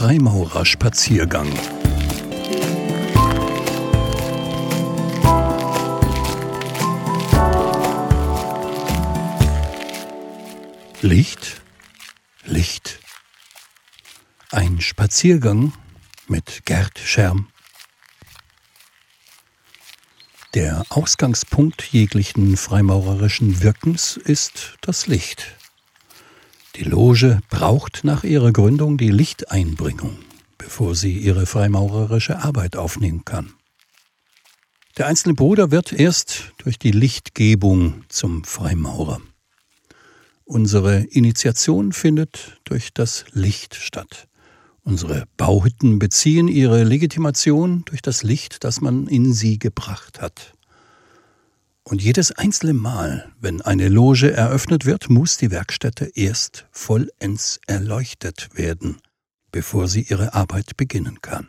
Freimaurerspaziergang. Licht, Licht. Ein Spaziergang mit Gerd Scherm. Der Ausgangspunkt jeglichen freimaurerischen Wirkens ist das Licht. Die Loge braucht nach ihrer Gründung die Lichteinbringung, bevor sie ihre freimaurerische Arbeit aufnehmen kann. Der einzelne Bruder wird erst durch die Lichtgebung zum Freimaurer. Unsere Initiation findet durch das Licht statt. Unsere Bauhütten beziehen ihre Legitimation durch das Licht, das man in sie gebracht hat. Und jedes einzelne Mal, wenn eine Loge eröffnet wird, muss die Werkstätte erst vollends erleuchtet werden, bevor sie ihre Arbeit beginnen kann.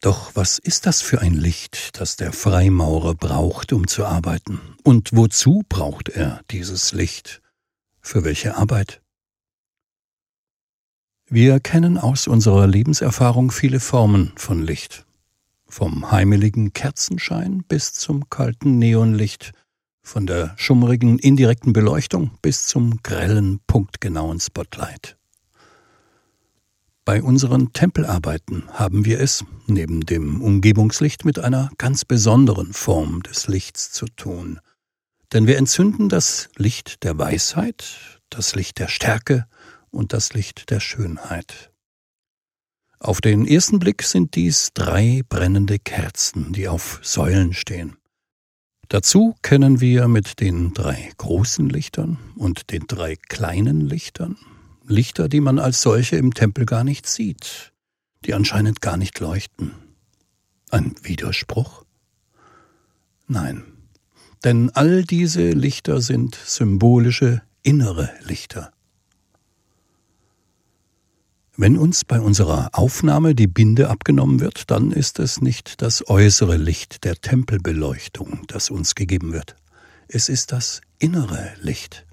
Doch was ist das für ein Licht, das der Freimaurer braucht, um zu arbeiten? Und wozu braucht er dieses Licht? Für welche Arbeit? Wir kennen aus unserer Lebenserfahrung viele Formen von Licht. Vom heimeligen Kerzenschein bis zum kalten Neonlicht, von der schummrigen indirekten Beleuchtung bis zum grellen, punktgenauen Spotlight. Bei unseren Tempelarbeiten haben wir es, neben dem Umgebungslicht, mit einer ganz besonderen Form des Lichts zu tun. Denn wir entzünden das Licht der Weisheit, das Licht der Stärke und das Licht der Schönheit. Auf den ersten Blick sind dies drei brennende Kerzen, die auf Säulen stehen. Dazu kennen wir mit den drei großen Lichtern und den drei kleinen Lichtern Lichter, die man als solche im Tempel gar nicht sieht, die anscheinend gar nicht leuchten. Ein Widerspruch? Nein, denn all diese Lichter sind symbolische innere Lichter. Wenn uns bei unserer Aufnahme die Binde abgenommen wird, dann ist es nicht das äußere Licht der Tempelbeleuchtung, das uns gegeben wird. Es ist das innere Licht.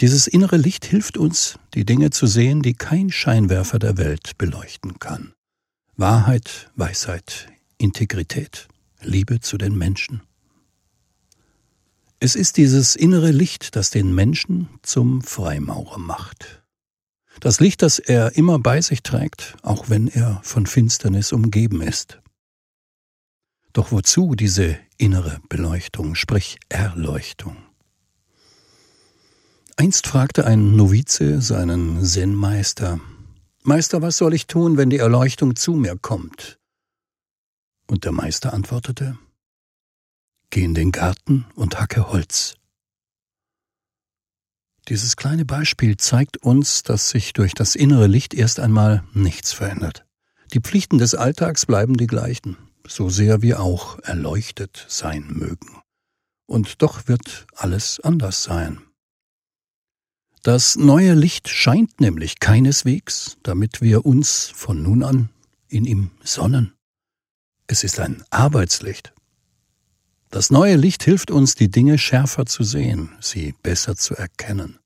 Dieses innere Licht hilft uns, die Dinge zu sehen, die kein Scheinwerfer der Welt beleuchten kann. Wahrheit, Weisheit, Integrität, Liebe zu den Menschen. Es ist dieses innere Licht, das den Menschen zum Freimaurer macht. Das Licht, das er immer bei sich trägt, auch wenn er von Finsternis umgeben ist. Doch wozu diese innere Beleuchtung, sprich Erleuchtung? Einst fragte ein Novize seinen Zen-Meister, Meister, was soll ich tun, wenn die Erleuchtung zu mir kommt? Und der Meister antwortete, Geh in den Garten und hacke Holz. Dieses kleine Beispiel zeigt uns, dass sich durch das innere Licht erst einmal nichts verändert. Die Pflichten des Alltags bleiben die gleichen, so sehr wir auch erleuchtet sein mögen. Und doch wird alles anders sein. Das neue Licht scheint nämlich keineswegs, damit wir uns von nun an in ihm sonnen. Es ist ein Arbeitslicht. Das neue Licht hilft uns, die Dinge schärfer zu sehen, sie besser zu erkennen.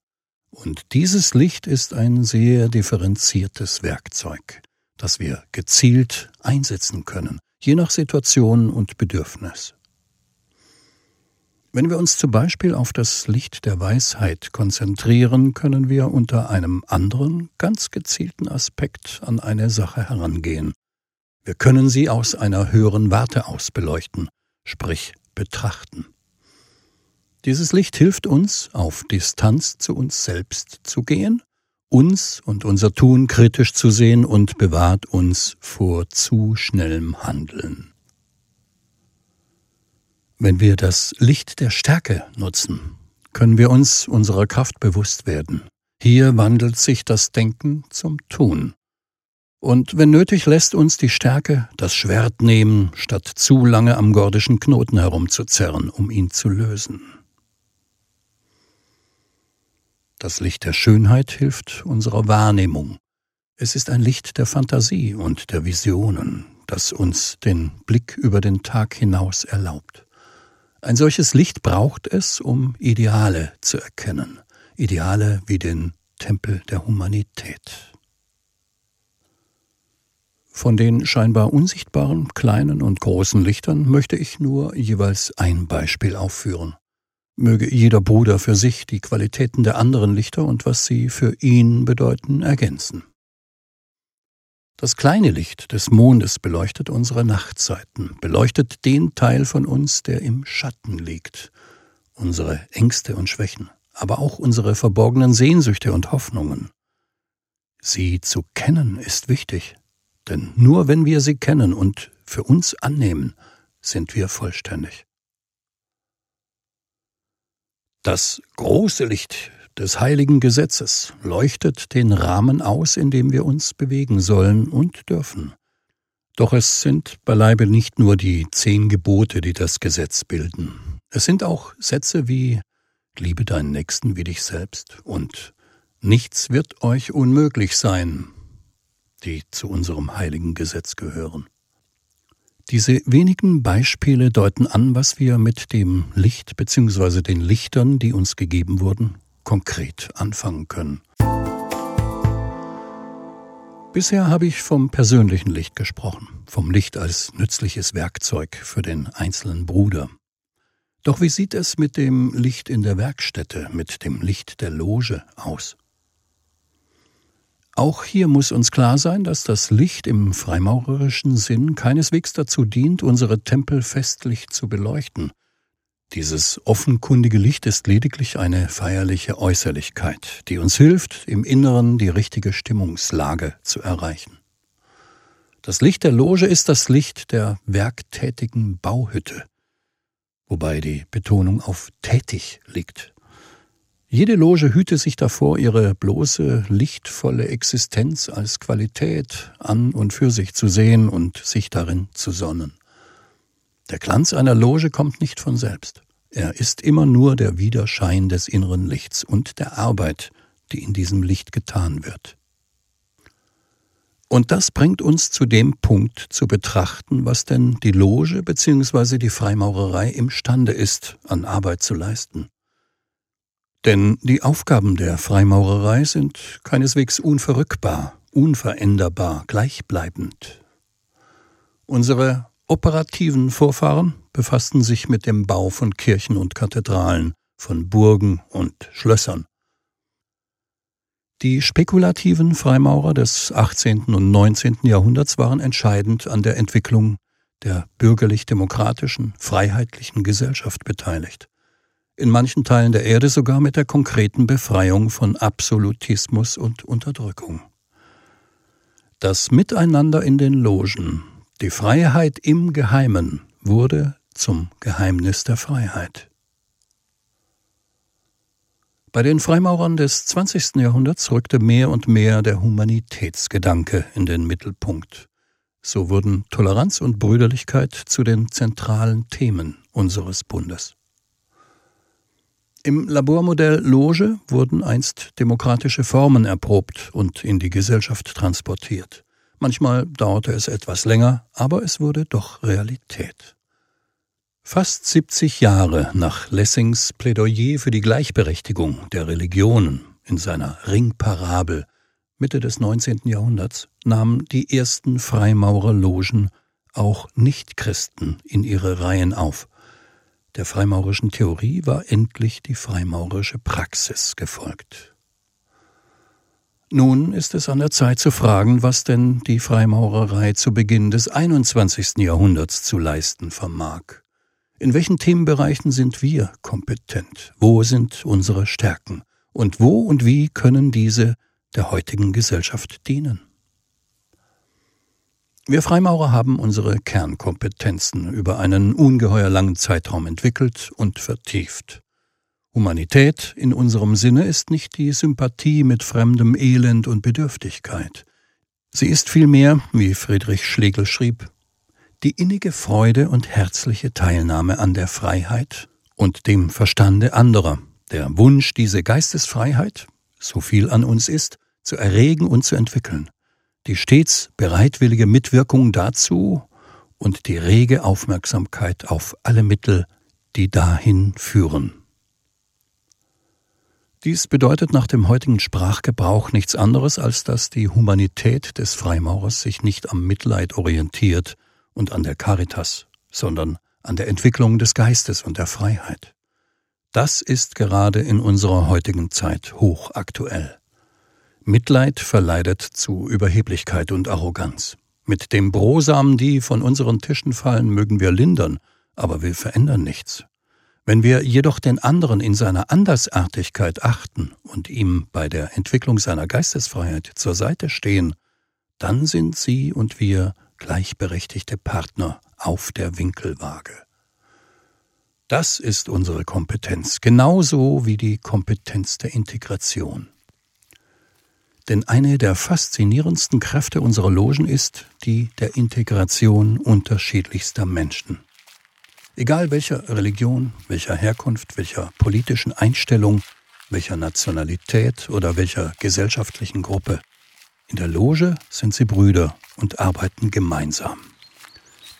Und dieses Licht ist ein sehr differenziertes Werkzeug, das wir gezielt einsetzen können, je nach Situation und Bedürfnis. Wenn wir uns zum Beispiel auf das Licht der Weisheit konzentrieren, können wir unter einem anderen, ganz gezielten Aspekt an eine Sache herangehen. Wir können sie aus einer höheren Warte aus beleuchten, sprich betrachten. Dieses Licht hilft uns, auf Distanz zu uns selbst zu gehen, uns und unser Tun kritisch zu sehen und bewahrt uns vor zu schnellem Handeln. Wenn wir das Licht der Stärke nutzen, können wir uns unserer Kraft bewusst werden. Hier wandelt sich das Denken zum Tun. Und wenn nötig, lässt uns die Stärke das Schwert nehmen, statt zu lange am gordischen Knoten herumzuzerren, um ihn zu lösen. Das Licht der Schönheit hilft unserer Wahrnehmung. Es ist ein Licht der Fantasie und der Visionen, das uns den Blick über den Tag hinaus erlaubt. Ein solches Licht braucht es, um Ideale zu erkennen, Ideale wie den Tempel der Humanität. Von den scheinbar unsichtbaren kleinen und großen Lichtern möchte ich nur jeweils ein Beispiel aufführen. Möge jeder Bruder für sich die Qualitäten der anderen Lichter und was sie für ihn bedeuten ergänzen. Das kleine Licht des Mondes beleuchtet unsere Nachtzeiten, beleuchtet den Teil von uns, der im Schatten liegt, unsere Ängste und Schwächen, aber auch unsere verborgenen Sehnsüchte und Hoffnungen. Sie zu kennen ist wichtig, denn nur wenn wir sie kennen und für uns annehmen, sind wir vollständig. Das große Licht des heiligen Gesetzes leuchtet den Rahmen aus, in dem wir uns bewegen sollen und dürfen. Doch es sind beileibe nicht nur die zehn Gebote, die das Gesetz bilden. Es sind auch Sätze wie Liebe deinen Nächsten wie dich selbst und Nichts wird euch unmöglich sein, die zu unserem heiligen Gesetz gehören. Diese wenigen Beispiele deuten an, was wir mit dem Licht bzw. den Lichtern, die uns gegeben wurden, konkret anfangen können. Bisher habe ich vom persönlichen Licht gesprochen, vom Licht als nützliches Werkzeug für den einzelnen Bruder. Doch wie sieht es mit dem Licht in der Werkstätte, mit dem Licht der Loge aus? Auch hier muss uns klar sein, dass das Licht im freimaurerischen Sinn keineswegs dazu dient, unsere Tempel festlich zu beleuchten. Dieses offenkundige Licht ist lediglich eine feierliche Äußerlichkeit, die uns hilft, im Inneren die richtige Stimmungslage zu erreichen. Das Licht der Loge ist das Licht der werktätigen Bauhütte, wobei die Betonung auf tätig liegt. Jede Loge hüte sich davor, ihre bloße, lichtvolle Existenz als Qualität an und für sich zu sehen und sich darin zu sonnen. Der Glanz einer Loge kommt nicht von selbst. Er ist immer nur der Widerschein des inneren Lichts und der Arbeit, die in diesem Licht getan wird. Und das bringt uns zu dem Punkt zu betrachten, was denn die Loge bzw. die Freimaurerei imstande ist, an Arbeit zu leisten. Denn die Aufgaben der Freimaurerei sind keineswegs unverrückbar, unveränderbar, gleichbleibend. Unsere operativen Vorfahren befassten sich mit dem Bau von Kirchen und Kathedralen, von Burgen und Schlössern. Die spekulativen Freimaurer des 18. und 19. Jahrhunderts waren entscheidend an der Entwicklung der bürgerlich-demokratischen, freiheitlichen Gesellschaft beteiligt in manchen Teilen der Erde sogar mit der konkreten Befreiung von Absolutismus und Unterdrückung. Das Miteinander in den Logen, die Freiheit im Geheimen, wurde zum Geheimnis der Freiheit. Bei den Freimaurern des 20. Jahrhunderts rückte mehr und mehr der Humanitätsgedanke in den Mittelpunkt. So wurden Toleranz und Brüderlichkeit zu den zentralen Themen unseres Bundes. Im Labormodell Loge wurden einst demokratische Formen erprobt und in die Gesellschaft transportiert. Manchmal dauerte es etwas länger, aber es wurde doch Realität. Fast 70 Jahre nach Lessings Plädoyer für die Gleichberechtigung der Religionen in seiner Ringparabel Mitte des 19. Jahrhunderts nahmen die ersten Freimaurerlogen auch Nichtchristen in ihre Reihen auf der freimaurischen Theorie war endlich die freimaurerische Praxis gefolgt. Nun ist es an der Zeit zu fragen, was denn die Freimaurerei zu Beginn des 21. Jahrhunderts zu leisten vermag. In welchen Themenbereichen sind wir kompetent? Wo sind unsere Stärken? Und wo und wie können diese der heutigen Gesellschaft dienen? Wir Freimaurer haben unsere Kernkompetenzen über einen ungeheuer langen Zeitraum entwickelt und vertieft. Humanität in unserem Sinne ist nicht die Sympathie mit fremdem Elend und Bedürftigkeit. Sie ist vielmehr, wie Friedrich Schlegel schrieb, die innige Freude und herzliche Teilnahme an der Freiheit und dem Verstande anderer, der Wunsch, diese Geistesfreiheit, so viel an uns ist, zu erregen und zu entwickeln, die stets bereitwillige Mitwirkung dazu und die rege Aufmerksamkeit auf alle Mittel, die dahin führen. Dies bedeutet nach dem heutigen Sprachgebrauch nichts anderes, als dass die Humanität des Freimaurers sich nicht am Mitleid orientiert und an der Caritas, sondern an der Entwicklung des Geistes und der Freiheit. Das ist gerade in unserer heutigen Zeit hochaktuell. Mitleid verleitet zu Überheblichkeit und Arroganz. Mit dem Brosamen, die von unseren Tischen fallen, mögen wir lindern, aber wir verändern nichts. Wenn wir jedoch den anderen in seiner Andersartigkeit achten und ihm bei der Entwicklung seiner Geistesfreiheit zur Seite stehen, dann sind sie und wir gleichberechtigte Partner auf der Winkelwaage. Das ist unsere Kompetenz, genauso wie die Kompetenz der Integration. Denn eine der faszinierendsten Kräfte unserer Logen ist die der Integration unterschiedlichster Menschen. Egal welcher Religion, welcher Herkunft, welcher politischen Einstellung, welcher Nationalität oder welcher gesellschaftlichen Gruppe. In der Loge sind sie Brüder und arbeiten gemeinsam.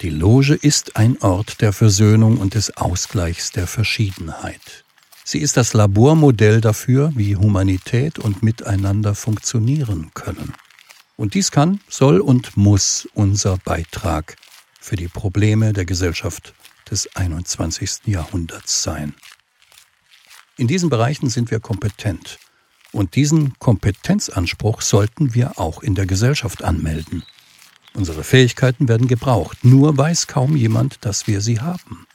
Die Loge ist ein Ort der Versöhnung und des Ausgleichs der Verschiedenheit. Sie ist das Labormodell dafür, wie Humanität und Miteinander funktionieren können. Und dies kann, soll und muss unser Beitrag für die Probleme der Gesellschaft des 21. Jahrhunderts sein. In diesen Bereichen sind wir kompetent. Und diesen Kompetenzanspruch sollten wir auch in der Gesellschaft anmelden. Unsere Fähigkeiten werden gebraucht, nur weiß kaum jemand, dass wir sie haben.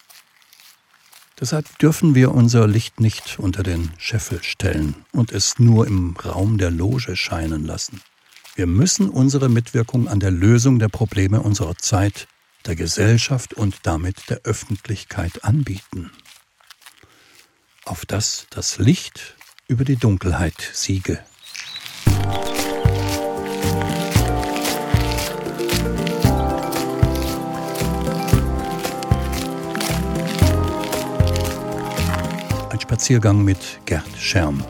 Deshalb dürfen wir unser Licht nicht unter den Scheffel stellen und es nur im Raum der Loge scheinen lassen. Wir müssen unsere Mitwirkung an der Lösung der Probleme unserer Zeit der Gesellschaft und damit der Öffentlichkeit anbieten. Auf dass das Licht über die Dunkelheit siege. Spaziergang mit Gerd Scherm.